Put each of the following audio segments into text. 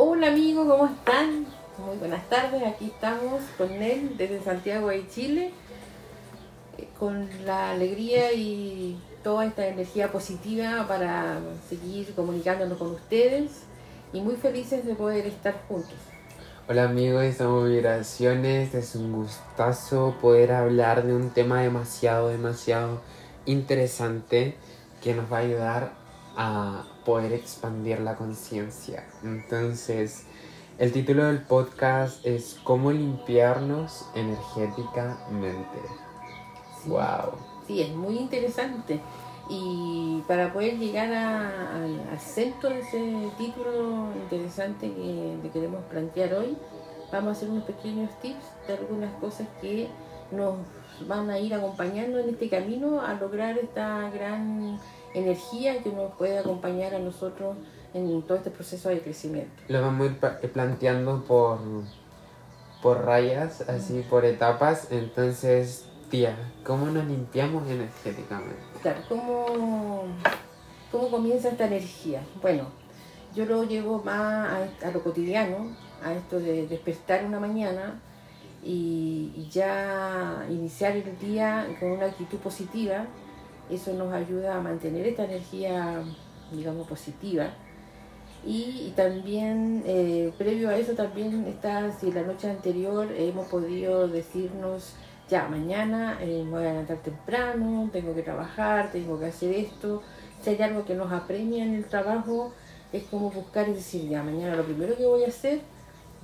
Hola amigos, ¿cómo están? Muy buenas tardes, aquí estamos con él desde Santiago de Chile, eh, con la alegría y toda esta energía positiva para seguir comunicándonos con ustedes y muy felices de poder estar juntos. Hola amigos, estamos vibraciones, es un gustazo poder hablar de un tema demasiado, demasiado interesante que nos va a ayudar a poder expandir la conciencia. Entonces, el título del podcast es ¿Cómo limpiarnos energéticamente? wow. Sí, es muy interesante. Y para poder llegar al centro de ese título interesante que queremos plantear hoy, vamos a hacer unos pequeños tips de algunas cosas que nos van a ir acompañando en este camino a lograr esta gran energía que nos puede acompañar a nosotros en todo este proceso de crecimiento. Lo vamos a ir eh, planteando por, por rayas, así por etapas. Entonces, tía, ¿cómo nos limpiamos energéticamente? Claro, ¿cómo, cómo comienza esta energía? Bueno, yo lo llevo más a, a lo cotidiano, a esto de despertar una mañana y, ya iniciar el día con una actitud positiva, eso nos ayuda a mantener esta energía, digamos, positiva. Y, también, eh, previo a eso, también está, si la noche anterior hemos podido decirnos, ya, mañana eh, me voy a levantar temprano, tengo que trabajar, tengo que hacer esto. Si hay algo que nos apremia en el trabajo, es como buscar y decir, ya, mañana lo primero que voy a hacer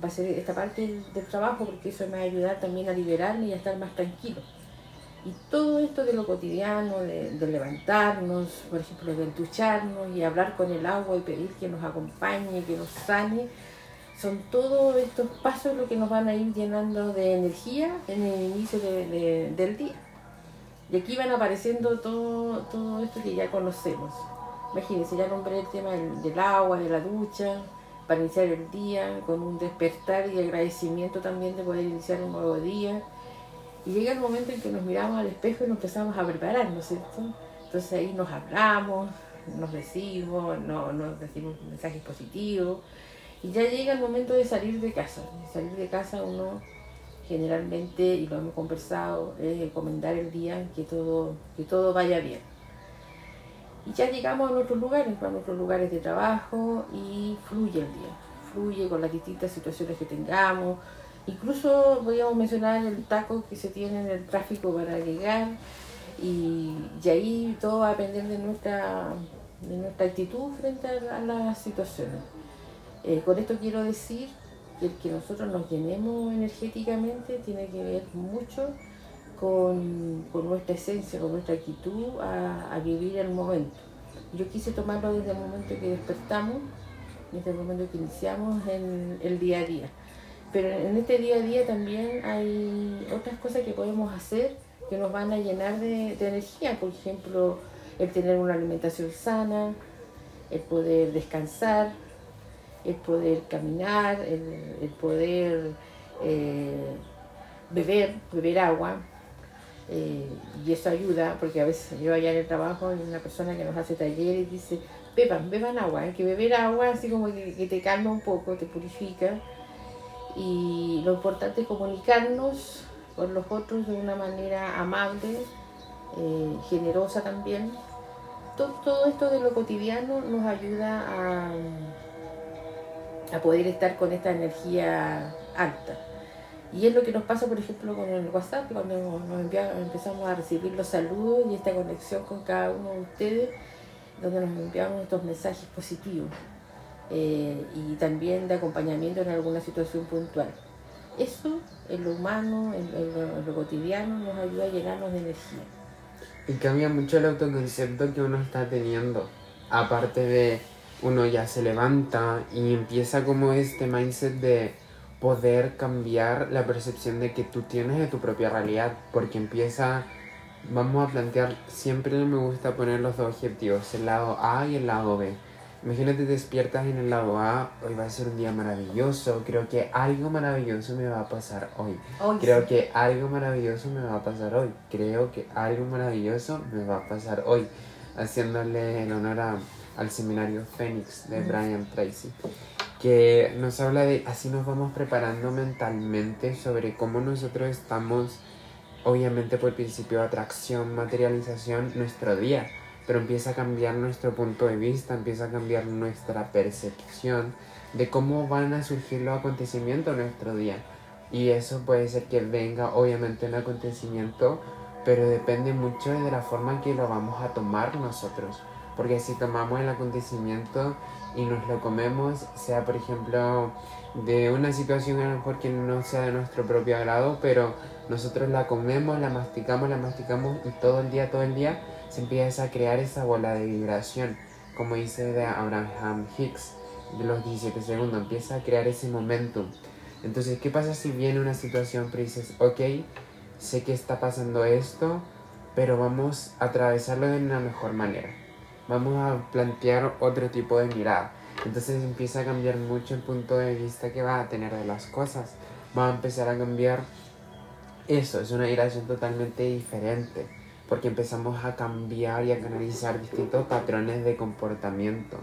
va a ser esta parte del, trabajo porque eso me va ayudar también a liberarme y a estar más tranquilo. Y todo esto de lo cotidiano, de, levantarnos, por ejemplo, de ducharnos y hablar con el agua y pedir que nos acompañe, que nos sane, son todos estos pasos lo que nos van a ir llenando de energía en el inicio del día. Y aquí van apareciendo todo, todo esto que ya conocemos. Imagínense, ya nombré el tema del agua, de la ducha, para iniciar el día, con un despertar y agradecimiento también de poder iniciar un nuevo día. Y llega el momento en que nos miramos al espejo y nos empezamos a preparar, ¿no es cierto? Entonces ahí nos hablamos, nos decimos, no, nos decimos mensajes positivos. Y ya llega el momento de salir de casa. salir de casa uno generalmente, y lo hemos conversado, es encomendar el día que todo, que todo vaya bien y ya llegamos a nuestros lugares, a nuestros lugares de trabajo y fluye el día, fluye con las distintas situaciones que tengamos. Incluso podríamos mencionar el taco que se tiene en el tráfico para llegar y, ahí todo va a depender de nuestra, de nuestra actitud frente a, las situaciones. Eh, con esto quiero decir que el que nosotros nos llenemos energéticamente tiene que ver mucho con, nuestra esencia, con nuestra actitud a, vivir el momento. Yo quise tomarlo desde el momento que despertamos, desde el momento que iniciamos en el día a día. Pero en este día a día también hay otras cosas que podemos hacer que nos van a llenar de, energía, por ejemplo, el tener una alimentación sana, el poder descansar, el poder caminar, el, poder eh, beber, beber agua, eh, y eso ayuda, porque a veces yo allá en el trabajo hay una persona que nos hace taller y dice, beban, beban agua, que beber agua así como que, te calma un poco, te purifica. Y lo importante es comunicarnos con los otros de una manera amable, eh, generosa también. Todo, todo, esto de lo cotidiano nos ayuda a, a poder estar con esta energía alta. Y es lo que nos pasa, por ejemplo, con el WhatsApp, cuando nos empezamos a recibir los saludos y esta conexión con cada uno de ustedes, donde nos enviamos estos mensajes positivos eh, y también de acompañamiento en alguna situación puntual. Eso, en lo humano, en, lo, cotidiano, nos ayuda a llenarnos de energía. Y cambia mucho el autoconcepto que uno está teniendo. Aparte de uno ya se levanta y empieza como este mindset de poder cambiar la percepción de que tú tienes de tu propia realidad, porque empieza, vamos a plantear, siempre me gusta poner los dos objetivos, el lado A y el lado B. Imagínate despiertas en el lado A, hoy va a ser un día maravilloso, creo que algo maravilloso me va a pasar hoy. creo que algo maravilloso me va a pasar hoy. Creo que algo maravilloso me va a pasar hoy. Haciéndole el honor al seminario Fénix de Brian Tracy. que nos habla de así nos vamos preparando mentalmente sobre cómo nosotros estamos, obviamente por principio de atracción, materialización, nuestro día, pero empieza a cambiar nuestro punto de vista, empieza a cambiar nuestra percepción de cómo van a surgir los acontecimientos en nuestro día. Y eso puede ser que venga obviamente un acontecimiento, pero depende mucho de la forma en que lo vamos a tomar nosotros. Porque si tomamos el acontecimiento y nos lo comemos, sea por ejemplo de una situación a lo mejor que no sea de nuestro propio agrado, pero nosotros la comemos, la masticamos, la masticamos y todo el día, todo el día se empieza a crear esa bola de vibración, como dice Abraham Hicks, de los 17 segundos, empieza a crear ese momentum. Entonces, ¿qué pasa si viene una situación pero dices, ok, sé que está pasando esto, pero vamos a atravesarlo de una mejor manera? Vamos a plantear otro tipo de mirada. Entonces empieza a cambiar mucho el punto de vista que va a tener de las cosas. Va a empezar a cambiar eso, es una vibración totalmente diferente, porque empezamos a cambiar y a canalizar distintos patrones de comportamiento.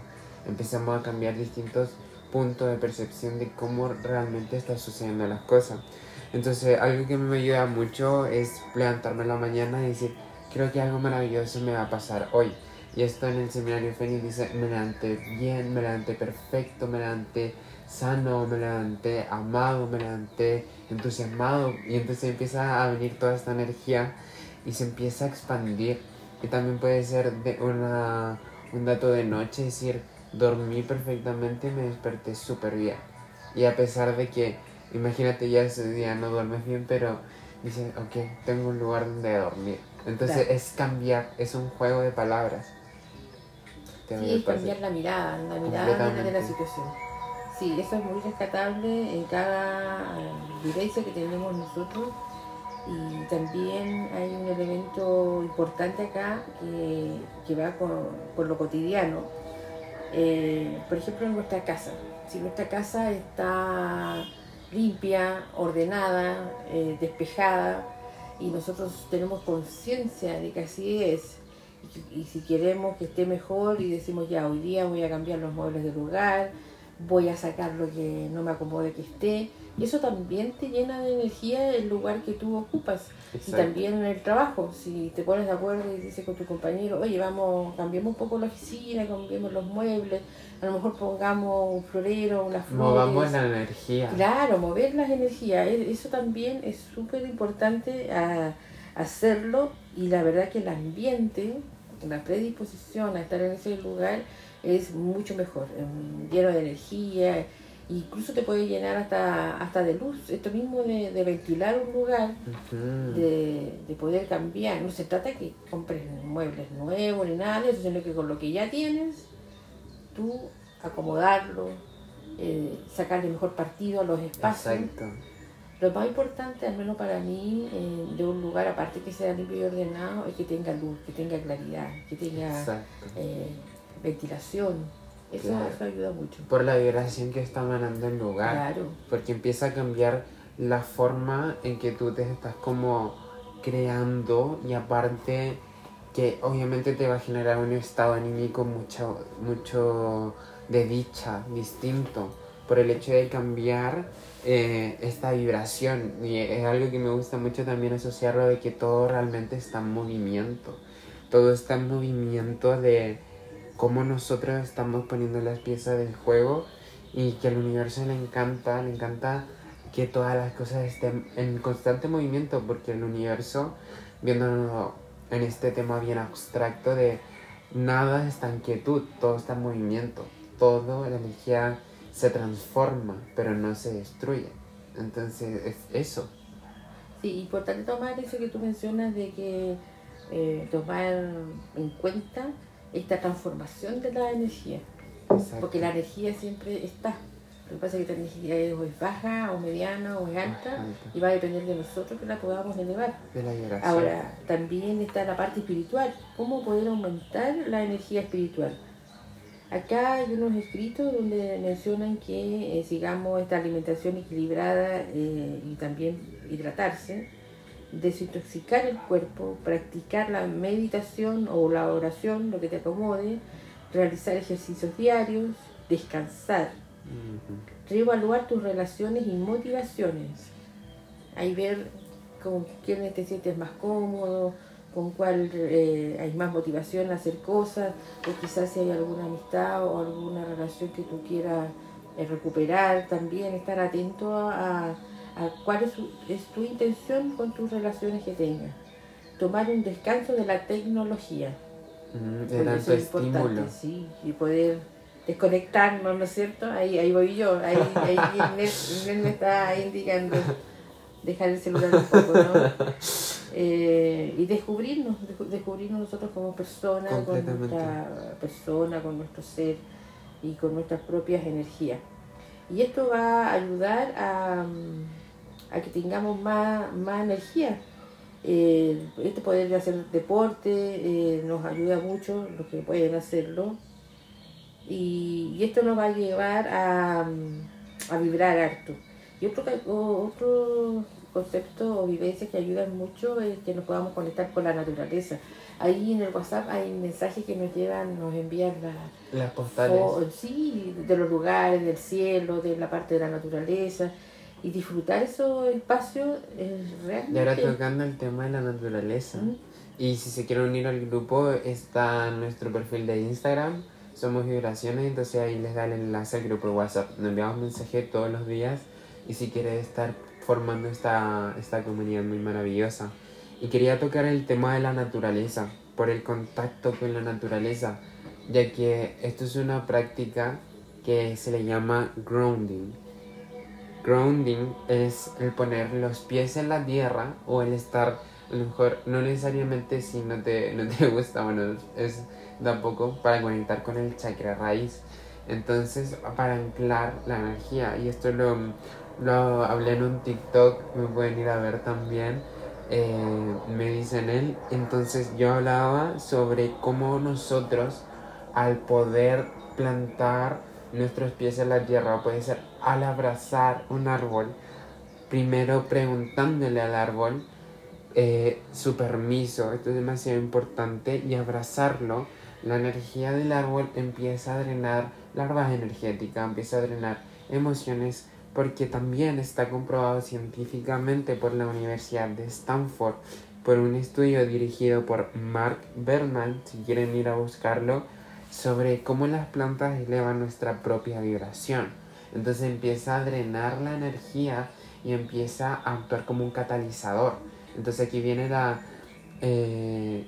Empezamos a cambiar distintos puntos de percepción de cómo realmente están sucediendo las cosas. Entonces, algo que me ayuda mucho es levantarme en la mañana y decir, creo que algo maravilloso me va a pasar hoy y esto en el seminario Fénix dice, me levanté bien, me levanté perfecto, me levanté sano, me levanté amado, me levanté entusiasmado. Y entonces empieza a venir toda esta energía y se empieza a expandir. Y también puede ser de una, un dato de noche, es decir, dormí perfectamente y me desperté súper bien. Y a pesar de que, imagínate ya ese día no duermes bien, pero dices, ok, tengo un lugar donde dormir. Entonces es cambiar, es un juego de palabras. Sí, es cambiar la mirada, la mirada de la situación. Sí, eso es muy rescatable en cada vivencia que tenemos nosotros. Y también hay un elemento importante acá que, va con, lo cotidiano. Eh, por ejemplo, en nuestra casa. Si nuestra casa está limpia, ordenada, eh, despejada, y nosotros tenemos conciencia de que así es, y si queremos que esté mejor y decimos ya hoy día voy a cambiar los muebles del lugar, voy a sacar lo que no me acomode que esté, y eso también te llena de energía el lugar que tú ocupas. Y también en el trabajo, si te pones de acuerdo y dices con tu compañero, oye, vamos, cambiemos un poco la oficina, cambiemos los muebles, a lo mejor pongamos un florero, una flor. Movamos la energía. Claro, mover las energías. E-, eso también es súper importante a hacerlo y la verdad que el ambiente la predisposición a estar en ese lugar es mucho mejor, lleno de energía, incluso te puede llenar hasta, hasta de luz, esto mismo de, ventilar un lugar, de, poder cambiar, no se trata que compres muebles nuevos ni nada de eso, sino que con lo que ya tienes, tú acomodarlo, eh, sacarle mejor partido a los espacios. Lo más importante, al menos para mí, eh, de un lugar, aparte que sea limpio y ordenado, es que tenga luz, que tenga claridad, que tenga ventilación. Eso, ayuda mucho. Por la vibración que está emanando el lugar. Claro. Porque empieza a cambiar la forma en que tú te estás como creando y aparte que obviamente te va a generar un estado anímico mucho, mucho de dicha, distinto, por el hecho de cambiar eh, esta vibración. Y es algo que me gusta mucho también asociarlo de que todo realmente está en movimiento. Todo está en movimiento de cómo nosotros estamos poniendo las piezas del juego y que al universo le encanta, le encanta que todas las cosas estén en constante movimiento porque el universo, viéndolo en este tema bien abstracto de nada está en quietud, todo está en movimiento, todo, la energía se transforma, pero no se destruye. Entonces es eso. Sí, importante tomar eso que tú mencionas de que eh, tomar en cuenta esta transformación de la energía. Porque la energía siempre está. Lo que pasa es que la energía es, baja o mediana o es alta, y va a depender de nosotros que la podamos elevar. Ahora, también está la parte espiritual. ¿Cómo poder aumentar la energía espiritual? Acá hay unos escritos donde mencionan que eh, sigamos esta alimentación equilibrada eh, y también hidratarse, desintoxicar el cuerpo, practicar la meditación o la oración, lo que te acomode, realizar ejercicios diarios, descansar, Reevaluar tus relaciones y motivaciones. Ahí ver con quién te sientes más cómodo, con cuál eh, hay más motivación a hacer cosas, o quizás si hay alguna amistad o alguna relación que tú quieras eh, recuperar, también estar atento a, a cuál es, es, tu intención con tus relaciones que tengas. Tomar un descanso de la tecnología. Mm, de tanto estímulo. Sí, y poder desconectarnos, ¿no es cierto? Ahí, ahí voy yo, ahí, ahí me está indicando dejar el celular un poco, ¿no? Eh, y descubrirnos, descubrirnos nosotros como personas, con nuestra persona, con nuestro ser y con nuestras propias energías. Y esto va a ayudar a, a que tengamos más, más energía. Eh, este poder de hacer deporte eh, nos ayuda mucho, los que pueden hacerlo. Y, y, esto nos va a llevar a, a vibrar harto. Y otro, otro concepto o vivencias que ayudan mucho es que nos podamos conectar con la naturaleza. Ahí en el WhatsApp hay mensajes que nos llevan, nos envían las postales. sí, de los lugares, del cielo, de la parte de la naturaleza. Y disfrutar esos espacios es realmente... Y ahora tocando el tema de la naturaleza. Y si se quieren unir al grupo, está nuestro perfil de Instagram. Somos Vibraciones, entonces ahí les da el enlace al grupo de WhatsApp. Nos enviamos mensajes todos los días. Y si quieres estar formando esta, esta comunidad muy maravillosa. Y quería tocar el tema de la naturaleza, por el contacto con la naturaleza, ya que esto es una práctica que se le llama grounding. Grounding es el poner los pies en la tierra o el estar, a lo mejor, no necesariamente si no te, no te gusta, bueno, es tampoco para conectar con el chakra raíz. Entonces, para anclar la energía, y esto lo, lo hablé en un TikTok, me pueden ir a ver también. Eh, me dicen él. Entonces yo hablaba sobre cómo nosotros, al poder plantar nuestros pies en la tierra, puede ser al abrazar un árbol, primero preguntándole al árbol eh, su permiso, esto es demasiado importante, y abrazarlo, la energía del árbol empieza a drenar larvas energéticas, empieza a drenar emociones porque también está comprobado científicamente por la Universidad de Stanford por un estudio dirigido por Mark Berman, si quieren ir a buscarlo, sobre cómo las plantas elevan nuestra propia vibración. Entonces empieza a drenar la energía y empieza a actuar como un catalizador. Entonces aquí viene la, eh,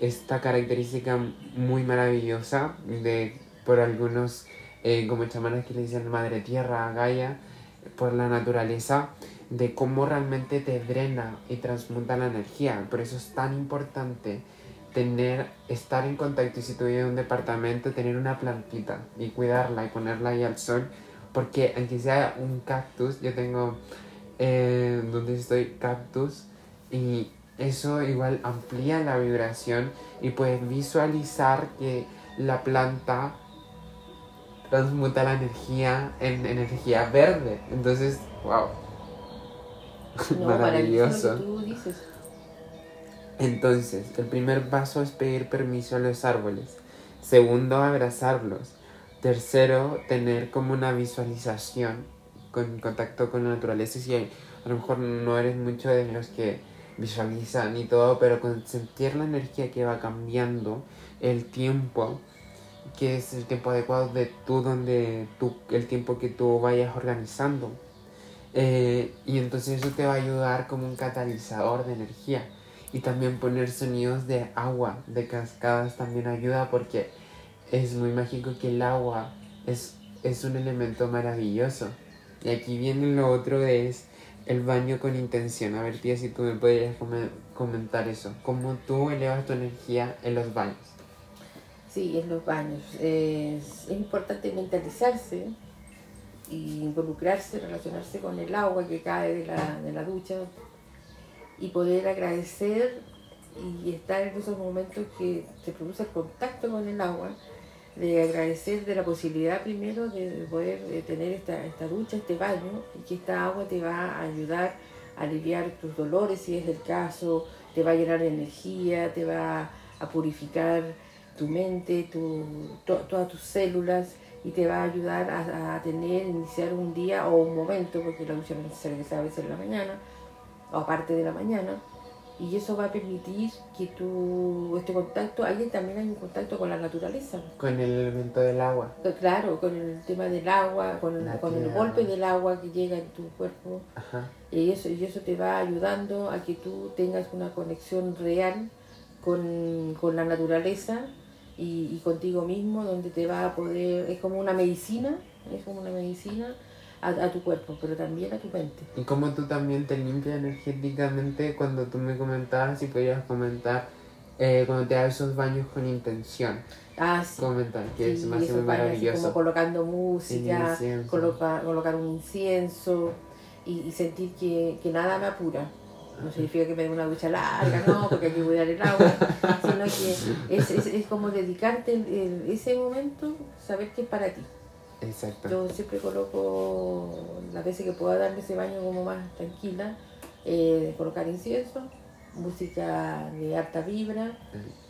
esta característica muy maravillosa de por algunos eh, como chamanes que le dicen madre tierra, Gaia, por la naturaleza de cómo realmente te drena y transmuta la energía. Por eso es tan importante tener, estar en contacto y si un departamento, tener una plantita y cuidarla y ponerla ahí al sol. Porque aunque sea un cactus, yo tengo eh, donde estoy cactus y eso igual amplía la vibración y puedes visualizar que la planta transmuta la energía en energía verde. Entonces, wow. Maravilloso. Entonces, el primer paso es pedir permiso a los árboles. Segundo, abrazarlos. Tercero, tener como una visualización con contacto con la naturaleza. Si a lo mejor no eres mucho de los que visualizan y todo, pero con sentir la energía que va cambiando, el tiempo, que es el tiempo adecuado de tú, donde tú, el tiempo que tú vayas organizando. Eh, y entonces eso te va a ayudar como un catalizador de energía. Y también poner sonidos de agua, de cascadas también ayuda porque es muy mágico que el agua es, es un elemento maravilloso. Y aquí viene lo otro es el baño con intención. A ver, tía, si tú me podrías comentar eso. ¿Cómo tú elevas tu energía en los baños? Sí, en los baños. Es, importante mentalizarse y involucrarse, relacionarse con el agua que cae de la, de la ducha y poder agradecer y estar en esos momentos que se produce el contacto con el agua, de agradecer de la posibilidad primero de poder tener esta, esta ducha, este baño, y que esta agua te va a ayudar a aliviar tus dolores si es el caso, te va a llenar de energía, te va a purificar tu mente, tu, todas tus células y te va a ayudar a, a tener, iniciar un día o un momento, porque la ducha no es necesaria que sea a veces en la mañana, o aparte de la mañana, y eso va a permitir que tú, este contacto, ahí también hay un contacto con la naturaleza. Con el elemento del agua. Claro, con el tema del agua, con, el, con el golpe del agua que llega en tu cuerpo. Ajá. Y eso, y eso te va ayudando a que tú tengas una conexión real con, con la naturaleza y, y contigo mismo, donde te va a poder, es como una medicina, es como una medicina a, a, tu cuerpo, pero también a tu mente. Y como tú también te limpias energéticamente cuando tú me comentabas, si podías comentar, eh, cuando te das esos baños con intención. Ah, sí. Comentar, que Sí, es más maravilloso. Como colocando música, coloca- colocar un incienso y, y sentir que, que nada me apura. No significa que me dé una ducha larga, no, porque hay que cuidar el agua, sino que es, es, es como dedicarte el- ese momento, saber que es para ti. Exacto. Yo siempre coloco, las veces que pueda darme ese baño como más tranquila, eh, colocar incienso, música de alta vibra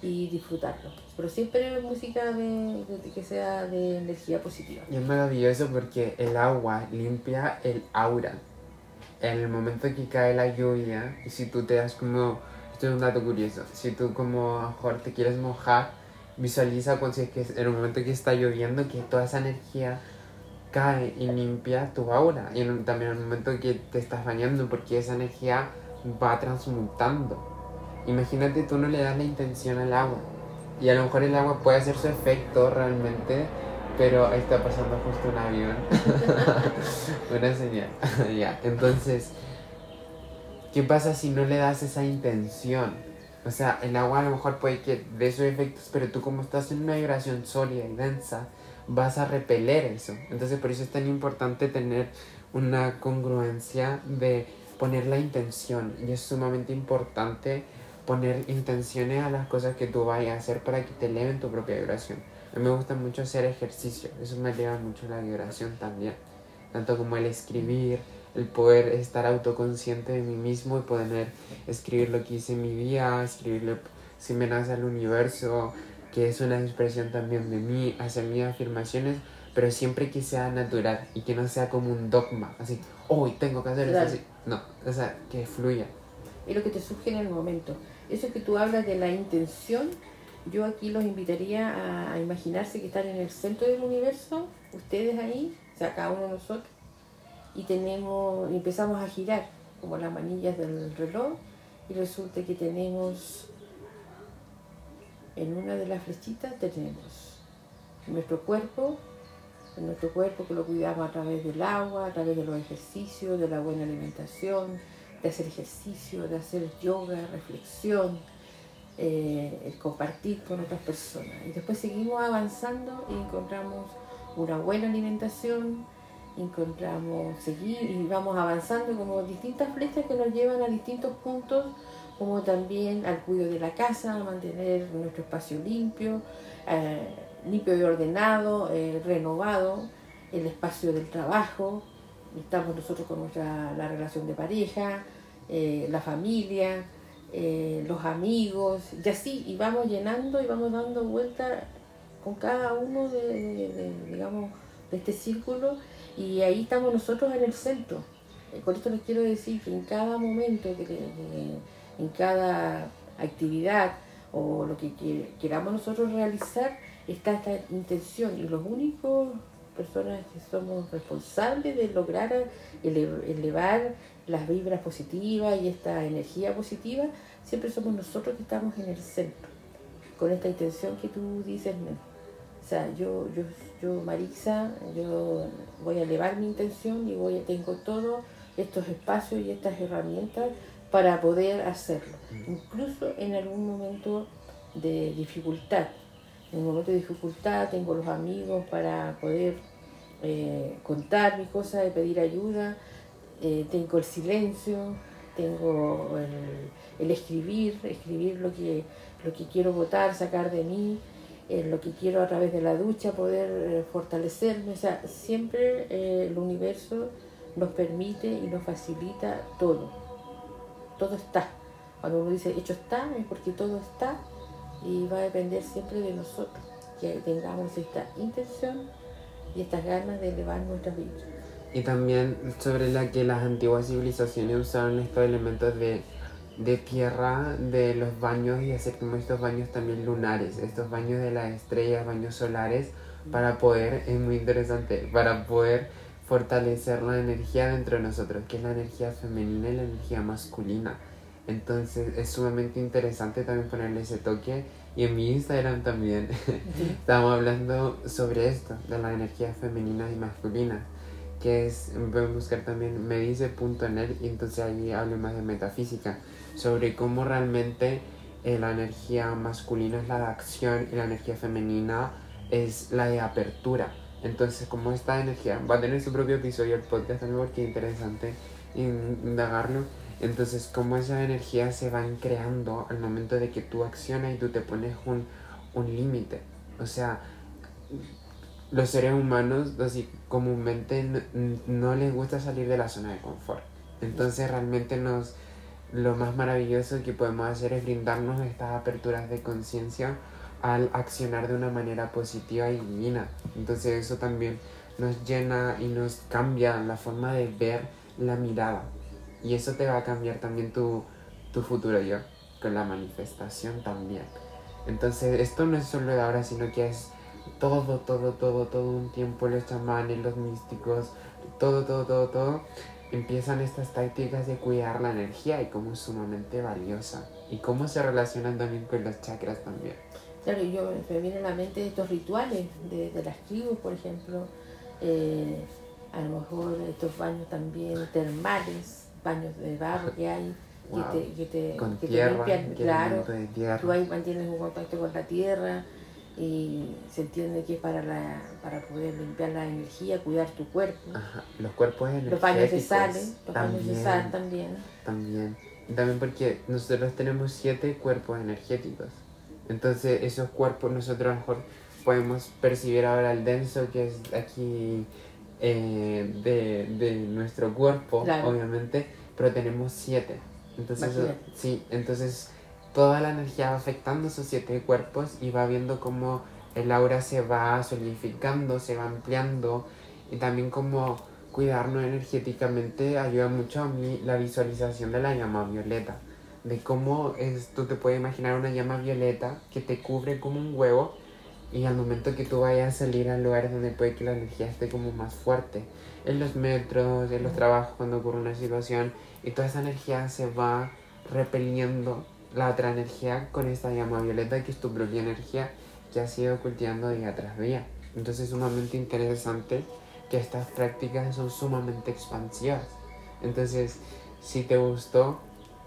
y disfrutarlo. Pero siempre música de, de- que sea de energía positiva. Y es maravilloso porque el agua limpia el aura. En el momento que cae la lluvia, y si tú te das como, esto es un dato curioso, si tú como mejor te quieres mojar, visualiza cuando si es que en el momento que está lloviendo que toda esa energía cae y limpia tu aura. Y también en el momento que te estás bañando, porque esa energía va transmutando. Imagínate tú no le das la intención al agua. Y a lo mejor el agua puede hacer su efecto realmente, pero está pasando justo un avión. Una señal. ya, entonces, ¿qué pasa si no le das esa intención? O sea, el agua a lo mejor puede que dé sus efectos, pero tú como estás en una vibración sólida y densa, vas a repeler eso. Entonces por eso es tan importante tener una congruencia de poner la intención. Y es sumamente importante poner intenciones a las cosas que tú vayas a hacer para que te eleven tu propia vibración. A mí me gusta mucho hacer ejercicio, eso me eleva mucho la vibración también. Tanto como el escribir, el poder estar autoconsciente de mí mismo y poder escribir lo que hice en mi día, escribirle si me nace al universo, que es una expresión también de mí, hacer mis afirmaciones, pero siempre que sea natural y que no sea como un dogma, así, hoy tengo que hacer Claro. así. No, o sea, que fluya. Es lo que te surge en el momento. Eso que tú hablas de la intención, yo aquí los invitaría a, a imaginarse que están en el centro del universo, ustedes ahí, o sea, cada uno de nosotros, y tenemos, empezamos a girar como las manillas del reloj, y resulta que tenemos en una de las flechitas tenemos nuestro cuerpo, en nuestro cuerpo que lo cuidamos a través del agua, a través de los ejercicios, de la buena alimentación, de hacer ejercicio, de hacer yoga, reflexión, eh, el compartir con otras personas. Y después seguimos avanzando y encontramos una buena alimentación, encontramos seguir y vamos avanzando como distintas flechas que nos llevan a distintos puntos, como también al cuidado de la casa, a mantener nuestro espacio limpio, eh, limpio y ordenado, eh, renovado, el espacio del trabajo, estamos nosotros con nuestra la relación de pareja, eh, la familia, los amigos, y así, y vamos llenando y vamos dando vuelta con cada uno de, digamos, de este círculo, y ahí estamos nosotros en el centro. Eh, Con esto les quiero decir que en cada momento, en cada actividad o lo que que- queramos nosotros realizar, está esta intención, y los únicos personas que somos responsables de lograr ele- elevar las vibras positivas y esta energía positiva, siempre somos nosotros que estamos en el centro, con esta intención que tú dices. O sea, yo, yo, yo, Marixa, yo voy a elevar mi intención y voy a, tengo todos estos espacios y estas herramientas para poder hacerlo, incluso en algún momento de dificultad. En un momento de dificultad tengo los amigos para poder eh, contar mis cosas, de pedir ayuda, eh, tengo el silencio, tengo el, el escribir, escribir lo que, lo que quiero votar, sacar de mí, lo que quiero a través de la ducha, poder eh, fortalecerme. O sea, siempre eh, el universo nos permite y nos facilita todo. Todo está. Cuando uno dice hecho está, es porque todo está y va a depender siempre de nosotros, que tengamos esta intención y estas ganas de elevar nuestras vidas. Y también sobre la que las antiguas civilizaciones usaron estos elementos de, de tierra, de los baños y hacer como estos baños también lunares, estos baños de las estrellas, baños solares, para poder, es muy interesante, para poder fortalecer la energía dentro de nosotros, que es la energía femenina y la energía masculina. Entonces es sumamente interesante también ponerle ese toque. Y en mi Instagram también estamos hablando sobre esto, de la energía femenina y masculina, que es, pueden buscar también medice.net y entonces ahí hablo más de metafísica, sobre cómo realmente eh, la energía masculina es la de acción y la energía femenina es la de apertura. Entonces, como esta energía va a tener su propio episodio el podcast también porque es interesante indagarlo. Entonces, como esa energía se van creando al momento de que tú accionas y tú te pones un, un límite. O sea, los seres humanos así comúnmente no, no, les gusta salir de la zona de confort. Entonces realmente nos lo más maravilloso que podemos hacer es brindarnos estas aperturas de conciencia al accionar de una manera positiva y divina. Entonces eso también nos llena y nos cambia la forma de ver la mirada. Y eso te va a cambiar también tu, tu futuro yo, con la manifestación también. Entonces esto no es solo de ahora, sino que es todo, todo, todo, todo un tiempo los chamanes, los místicos, todo, todo, todo, todo. Empiezan estas tácticas de cuidar la energía y cómo es sumamente valiosa. Y cómo se relacionan también con los chakras también. Claro, yo me viene a la mente estos rituales de, de las tribus, por ejemplo, eh, a lo mejor estos baños también termales, baños de barro que hay, que te, que te, con que tierra, te limpian, claro, tú ahí mantienes un contacto con la tierra y se entiende que es para, la, para poder limpiar la energía, cuidar tu cuerpo. Ajá, Los cuerpos energéticos. Los baños de sal, los baños de también, sal también. También. También porque nosotros tenemos siete cuerpos energéticos. Entonces esos cuerpos nosotros a lo mejor podemos percibir ahora el denso que es aquí eh, de, de nuestro cuerpo, Claro. obviamente, pero tenemos siete. Entonces, eso- Imagínate. sí, entonces toda la energía va afectando esos siete cuerpos y va viendo cómo el aura se va solidificando, se va ampliando y también como cuidarnos energéticamente ayuda mucho a mí la visualización de la llama violeta. De cómo es, tú te puedes imaginar una llama violeta que te cubre como un huevo y al momento que tú vayas a salir a lugares donde puede que la energía esté como más fuerte, en los metros, en los trabajos cuando ocurre una situación y toda esa energía se va repeliendo la otra energía con esta llama violeta que es tu propia energía que has ido cultivando día tras día. Entonces es sumamente interesante que estas prácticas son sumamente expansivas. Entonces, si te gustó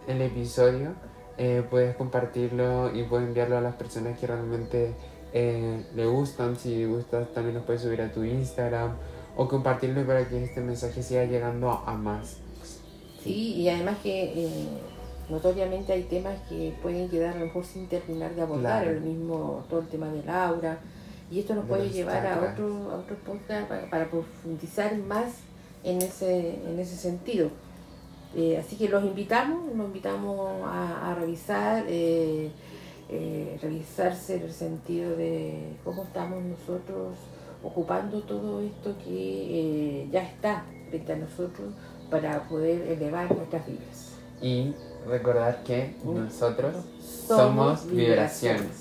el episodio, eh, puedes compartirlo y puedes enviarlo a las personas que realmente eh, le gustan. Si gustas, también lo puedes subir a tu Instagram o compartirlo para que este mensaje siga llegando a más. Sí, y además que eh, notoriamente hay temas que pueden quedar a lo mejor sin terminar de abordar, Claro. el mismo, todo el tema del aura, y esto nos De puede llevar a otro, a otro podcast para, para profundizar más en ese, en ese sentido. Eh, así que los invitamos, los invitamos a, a revisar, eh, eh, revisarse en el sentido de cómo estamos nosotros ocupando todo esto que ya está frente a nosotros para poder elevar nuestras vidas. Y recordar que Mm. nosotros somos vibraciones.